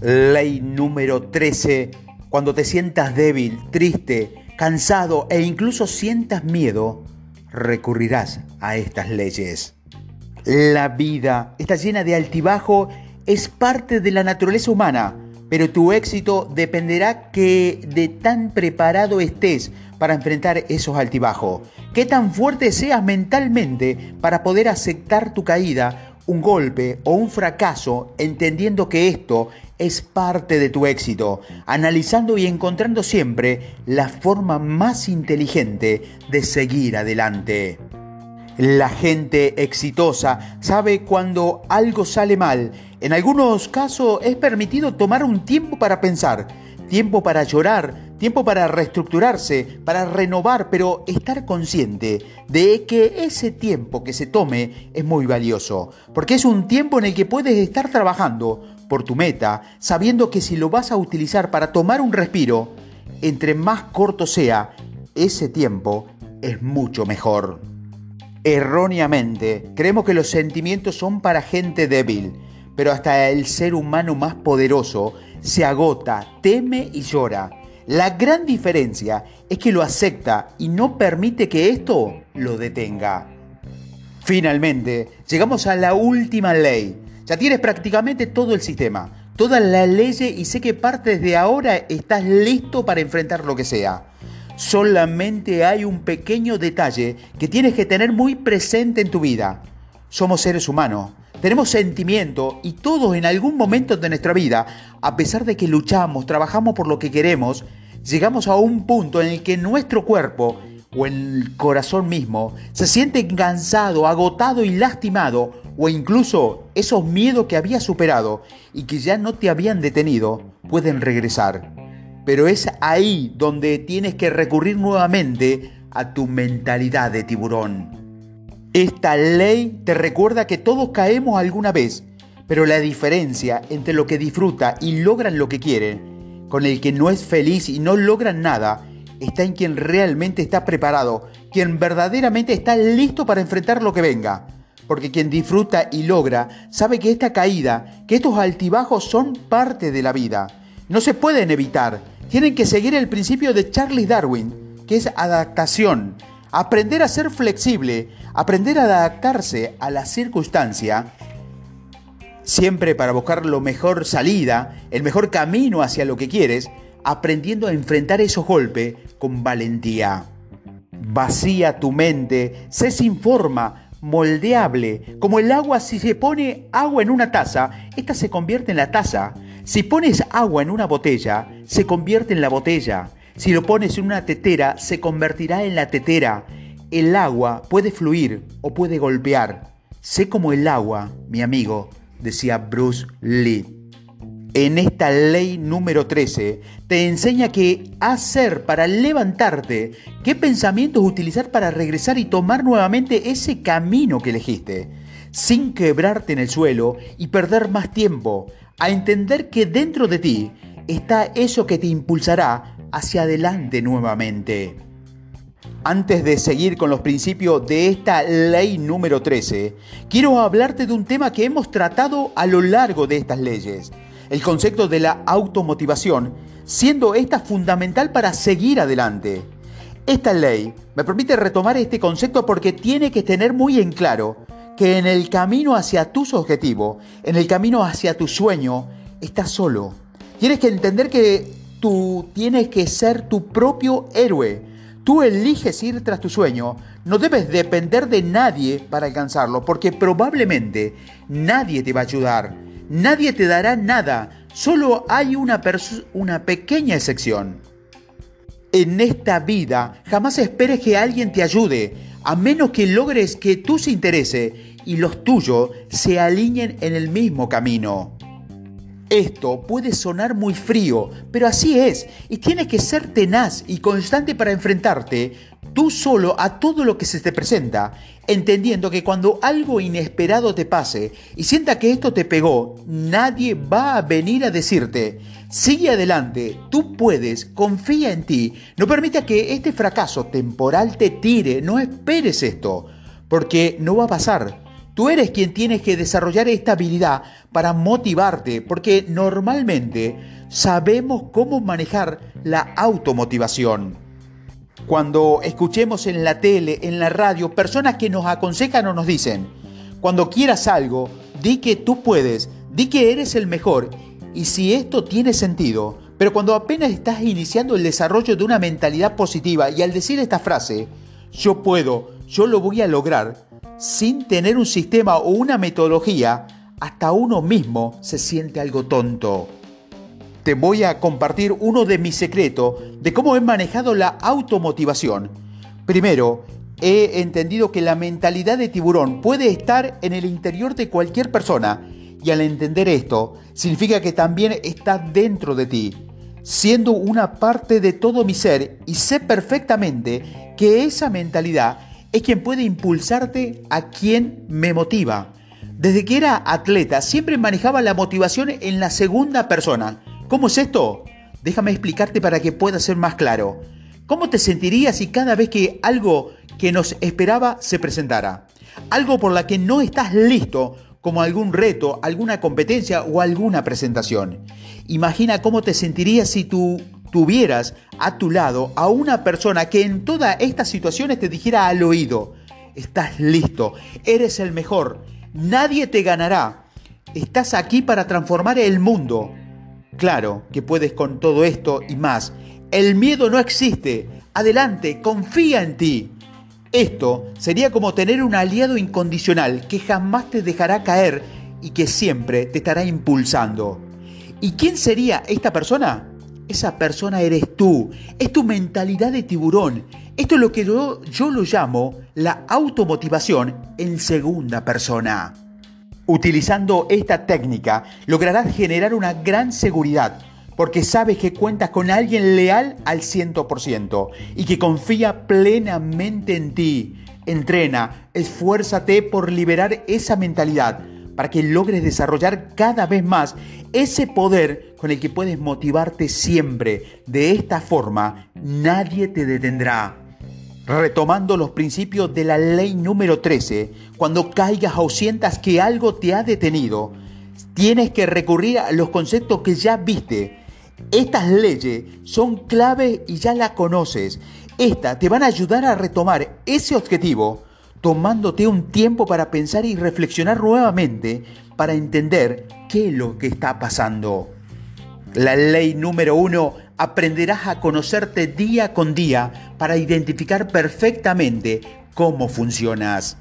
Ley número 13. Cuando te sientas débil, triste, cansado e incluso sientas miedo, recurrirás a estas leyes. La vida está llena de altibajo, es parte de la naturaleza humana, pero tu éxito dependerá que de tan preparado estés para enfrentar esos altibajos, qué tan fuerte seas mentalmente para poder aceptar tu caída un golpe o un fracaso entendiendo que esto es parte de tu éxito, analizando y encontrando siempre la forma más inteligente de seguir adelante. La gente exitosa sabe cuando algo sale mal. En algunos casos es permitido tomar un tiempo para pensar, tiempo para llorar, tiempo para reestructurarse, para renovar, pero estar consciente de que ese tiempo que se tome es muy valioso, porque es un tiempo en el que puedes estar trabajando por tu meta, sabiendo que si lo vas a utilizar para tomar un respiro, entre más corto sea, ese tiempo es mucho mejor. Erróneamente, creemos que los sentimientos son para gente débil, pero hasta el ser humano más poderoso se agota, teme y llora la gran diferencia es que lo acepta y no permite que esto lo detenga. Finalmente, llegamos a la última ley. Ya tienes prácticamente todo el sistema, toda la ley y sé que partes de ahora estás listo para enfrentar lo que sea. Solamente hay un pequeño detalle que tienes que tener muy presente en tu vida. Somos seres humanos, tenemos sentimiento y todos en algún momento de nuestra vida, a pesar de que luchamos, trabajamos por lo que queremos, llegamos a un punto en el que nuestro cuerpo o el corazón mismo se siente cansado, agotado y lastimado, o incluso esos miedos que había superado y que ya no te habían detenido, pueden regresar. Pero es ahí donde tienes que recurrir nuevamente a tu mentalidad de tiburón. Esta ley te recuerda que todos caemos alguna vez, pero la diferencia entre lo que disfruta y logran lo que quieren con el que no es feliz y no logra nada, está en quien realmente está preparado, quien verdaderamente está listo para enfrentar lo que venga. Porque quien disfruta y logra sabe que esta caída, que estos altibajos son parte de la vida. No se pueden evitar. Tienen que seguir el principio de Charles Darwin, que es adaptación. Aprender a ser flexible, aprender a adaptarse a la circunstancia siempre para buscar lo mejor salida, el mejor camino hacia lo que quieres, aprendiendo a enfrentar esos golpes con valentía. Vacía tu mente, sé sin forma, moldeable, como el agua si se pone agua en una taza, esta se convierte en la taza. Si pones agua en una botella, se convierte en la botella. Si lo pones en una tetera, se convertirá en la tetera. El agua puede fluir o puede golpear. Sé como el agua, mi amigo, decía Bruce Lee. En esta ley número 13 te enseña qué hacer para levantarte, qué pensamientos utilizar para regresar y tomar nuevamente ese camino que elegiste, sin quebrarte en el suelo y perder más tiempo, a entender que dentro de ti está eso que te impulsará hacia adelante nuevamente. Antes de seguir con los principios de esta ley número 13, quiero hablarte de un tema que hemos tratado a lo largo de estas leyes, el concepto de la automotivación, siendo esta fundamental para seguir adelante. Esta ley me permite retomar este concepto porque tiene que tener muy en claro que en el camino hacia tus objetivos, en el camino hacia tu sueño, estás solo. Tienes que entender que tú tienes que ser tu propio héroe Tú eliges ir tras tu sueño, no debes depender de nadie para alcanzarlo, porque probablemente nadie te va a ayudar, nadie te dará nada, solo hay una, una pequeña excepción. En esta vida jamás esperes que alguien te ayude, a menos que logres que tus intereses y los tuyos se alineen en el mismo camino. Esto puede sonar muy frío, pero así es, y tienes que ser tenaz y constante para enfrentarte tú solo a todo lo que se te presenta, entendiendo que cuando algo inesperado te pase y sienta que esto te pegó, nadie va a venir a decirte, sigue adelante, tú puedes, confía en ti, no permita que este fracaso temporal te tire, no esperes esto, porque no va a pasar. Tú eres quien tienes que desarrollar esta habilidad para motivarte, porque normalmente sabemos cómo manejar la automotivación. Cuando escuchemos en la tele, en la radio, personas que nos aconsejan o nos dicen, cuando quieras algo, di que tú puedes, di que eres el mejor, y si esto tiene sentido, pero cuando apenas estás iniciando el desarrollo de una mentalidad positiva y al decir esta frase, yo puedo, yo lo voy a lograr, sin tener un sistema o una metodología, hasta uno mismo se siente algo tonto. Te voy a compartir uno de mis secretos de cómo he manejado la automotivación. Primero, he entendido que la mentalidad de tiburón puede estar en el interior de cualquier persona y al entender esto, significa que también está dentro de ti, siendo una parte de todo mi ser y sé perfectamente que esa mentalidad es quien puede impulsarte a quien me motiva. Desde que era atleta siempre manejaba la motivación en la segunda persona. ¿Cómo es esto? Déjame explicarte para que pueda ser más claro. ¿Cómo te sentirías si cada vez que algo que nos esperaba se presentara? Algo por la que no estás listo, como algún reto, alguna competencia o alguna presentación. Imagina cómo te sentirías si tú tuvieras a tu lado a una persona que en todas estas situaciones te dijera al oído, estás listo, eres el mejor, nadie te ganará, estás aquí para transformar el mundo. Claro que puedes con todo esto y más. El miedo no existe. Adelante, confía en ti. Esto sería como tener un aliado incondicional que jamás te dejará caer y que siempre te estará impulsando. ¿Y quién sería esta persona? Esa persona eres tú, es tu mentalidad de tiburón. Esto es lo que yo, yo lo llamo la automotivación en segunda persona. Utilizando esta técnica lograrás generar una gran seguridad porque sabes que cuentas con alguien leal al 100% y que confía plenamente en ti. Entrena, esfuérzate por liberar esa mentalidad para que logres desarrollar cada vez más ese poder con el que puedes motivarte siempre. De esta forma, nadie te detendrá. Retomando los principios de la ley número 13, cuando caigas o sientas que algo te ha detenido, tienes que recurrir a los conceptos que ya viste. Estas leyes son clave y ya las conoces. Estas te van a ayudar a retomar ese objetivo tomándote un tiempo para pensar y reflexionar nuevamente para entender qué es lo que está pasando. La ley número uno, aprenderás a conocerte día con día para identificar perfectamente cómo funcionas.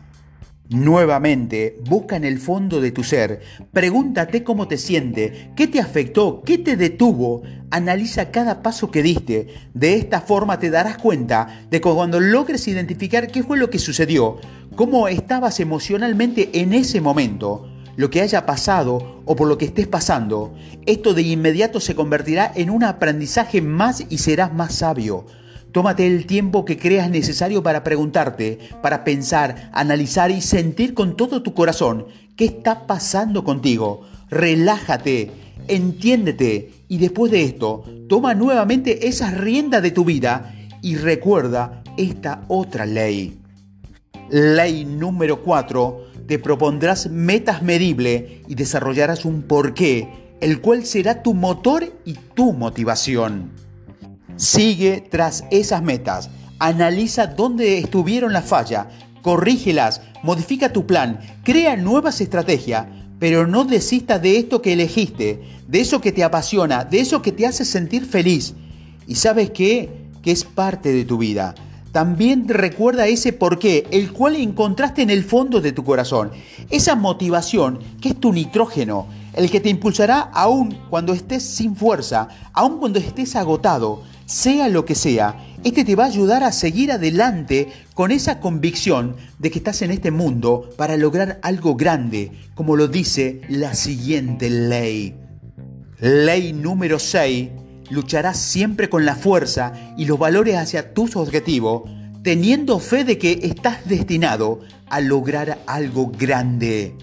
Nuevamente, busca en el fondo de tu ser, pregúntate cómo te siente, qué te afectó, qué te detuvo, analiza cada paso que diste. De esta forma te darás cuenta de que cuando logres identificar qué fue lo que sucedió, cómo estabas emocionalmente en ese momento, lo que haya pasado o por lo que estés pasando, esto de inmediato se convertirá en un aprendizaje más y serás más sabio. Tómate el tiempo que creas necesario para preguntarte, para pensar, analizar y sentir con todo tu corazón qué está pasando contigo. Relájate, entiéndete y después de esto, toma nuevamente esas riendas de tu vida y recuerda esta otra ley. Ley número 4. Te propondrás metas medibles y desarrollarás un porqué, el cual será tu motor y tu motivación. Sigue tras esas metas. Analiza dónde estuvieron las fallas, corrígelas, modifica tu plan, crea nuevas estrategias, pero no desistas de esto que elegiste, de eso que te apasiona, de eso que te hace sentir feliz. Y sabes qué? Que es parte de tu vida. También recuerda ese porqué, el cual encontraste en el fondo de tu corazón. Esa motivación que es tu nitrógeno, el que te impulsará aún cuando estés sin fuerza, aún cuando estés agotado, sea lo que sea, este te va a ayudar a seguir adelante con esa convicción de que estás en este mundo para lograr algo grande, como lo dice la siguiente ley. Ley número 6. Lucharás siempre con la fuerza y los valores hacia tus objetivos, teniendo fe de que estás destinado a lograr algo grande.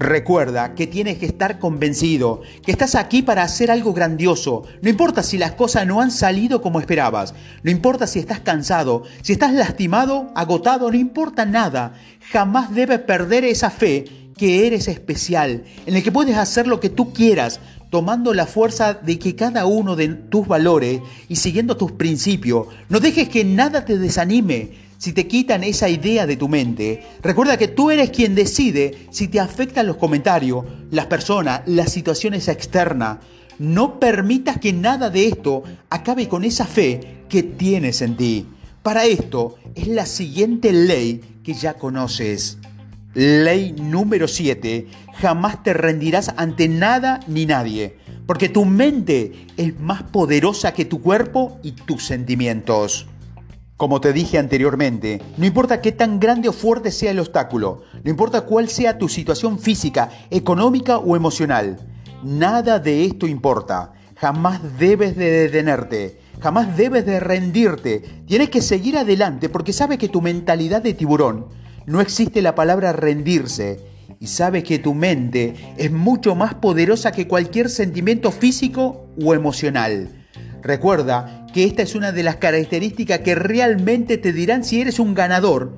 Recuerda que tienes que estar convencido, que estás aquí para hacer algo grandioso. No importa si las cosas no han salido como esperabas, no importa si estás cansado, si estás lastimado, agotado, no importa nada. Jamás debes perder esa fe que eres especial, en el que puedes hacer lo que tú quieras, tomando la fuerza de que cada uno de tus valores y siguiendo tus principios. No dejes que nada te desanime si te quitan esa idea de tu mente, recuerda que tú eres quien decide si te afectan los comentarios, las personas, las situaciones externas. No permitas que nada de esto acabe con esa fe que tienes en ti. Para esto es la siguiente ley que ya conoces. Ley número 7. Jamás te rendirás ante nada ni nadie, porque tu mente es más poderosa que tu cuerpo y tus sentimientos. Como te dije anteriormente, no importa qué tan grande o fuerte sea el obstáculo, no importa cuál sea tu situación física, económica o emocional, nada de esto importa. Jamás debes de detenerte, jamás debes de rendirte. Tienes que seguir adelante porque sabes que tu mentalidad de tiburón no existe la palabra rendirse y sabes que tu mente es mucho más poderosa que cualquier sentimiento físico o emocional. Recuerda que esta es una de las características que realmente te dirán si eres un ganador.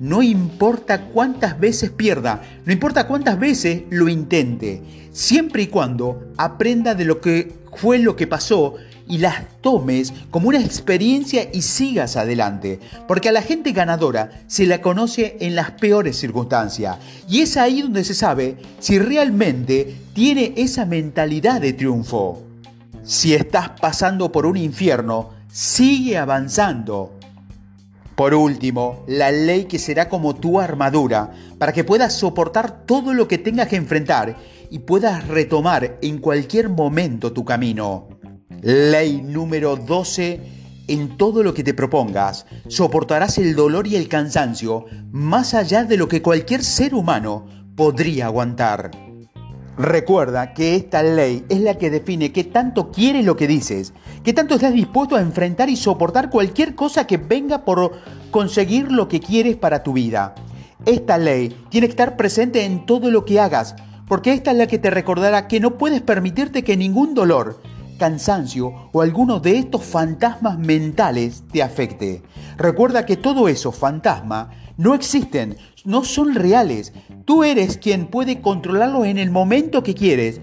No importa cuántas veces pierda, no importa cuántas veces lo intente, siempre y cuando aprenda de lo que fue lo que pasó y las tomes como una experiencia y sigas adelante. Porque a la gente ganadora se la conoce en las peores circunstancias. Y es ahí donde se sabe si realmente tiene esa mentalidad de triunfo. Si estás pasando por un infierno, sigue avanzando. Por último, la ley que será como tu armadura, para que puedas soportar todo lo que tengas que enfrentar y puedas retomar en cualquier momento tu camino. Ley número 12. En todo lo que te propongas, soportarás el dolor y el cansancio más allá de lo que cualquier ser humano podría aguantar. Recuerda que esta ley es la que define qué tanto quieres lo que dices, qué tanto estás dispuesto a enfrentar y soportar cualquier cosa que venga por conseguir lo que quieres para tu vida. Esta ley tiene que estar presente en todo lo que hagas, porque esta es la que te recordará que no puedes permitirte que ningún dolor, cansancio o alguno de estos fantasmas mentales te afecte. Recuerda que todo eso, fantasma, no existen, no son reales. Tú eres quien puede controlarlos en el momento que quieres.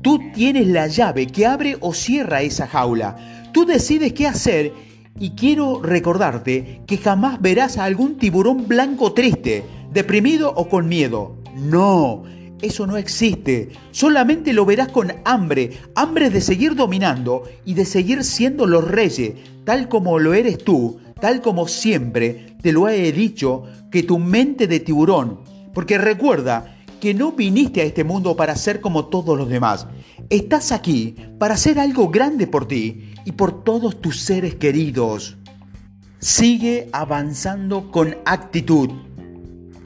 Tú tienes la llave que abre o cierra esa jaula. Tú decides qué hacer y quiero recordarte que jamás verás a algún tiburón blanco triste, deprimido o con miedo. No, eso no existe. Solamente lo verás con hambre, hambre de seguir dominando y de seguir siendo los reyes, tal como lo eres tú, tal como siempre te lo he dicho, que tu mente de tiburón. Porque recuerda que no viniste a este mundo para ser como todos los demás. Estás aquí para hacer algo grande por ti y por todos tus seres queridos. Sigue avanzando con actitud.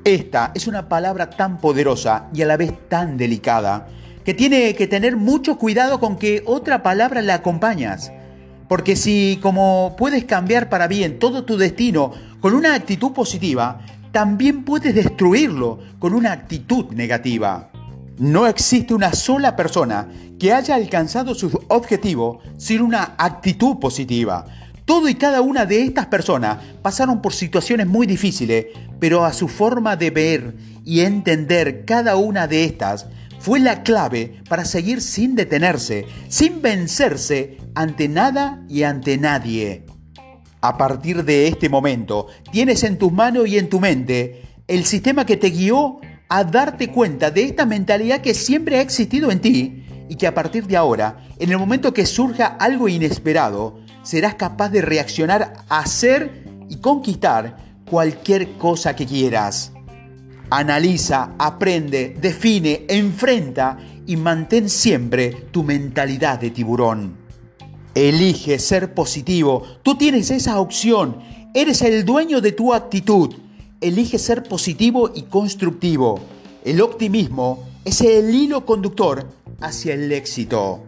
Esta es una palabra tan poderosa y a la vez tan delicada que tiene que tener mucho cuidado con que otra palabra la acompañas. Porque si como puedes cambiar para bien todo tu destino con una actitud positiva, también puedes destruirlo con una actitud negativa. No existe una sola persona que haya alcanzado su objetivo sin una actitud positiva. Todo y cada una de estas personas pasaron por situaciones muy difíciles, pero a su forma de ver y entender cada una de estas fue la clave para seguir sin detenerse, sin vencerse ante nada y ante nadie. A partir de este momento, tienes en tus manos y en tu mente el sistema que te guió a darte cuenta de esta mentalidad que siempre ha existido en ti y que a partir de ahora, en el momento que surja algo inesperado, serás capaz de reaccionar, hacer y conquistar cualquier cosa que quieras. Analiza, aprende, define, enfrenta y mantén siempre tu mentalidad de tiburón. Elige ser positivo. Tú tienes esa opción. Eres el dueño de tu actitud. Elige ser positivo y constructivo. El optimismo es el hilo conductor hacia el éxito.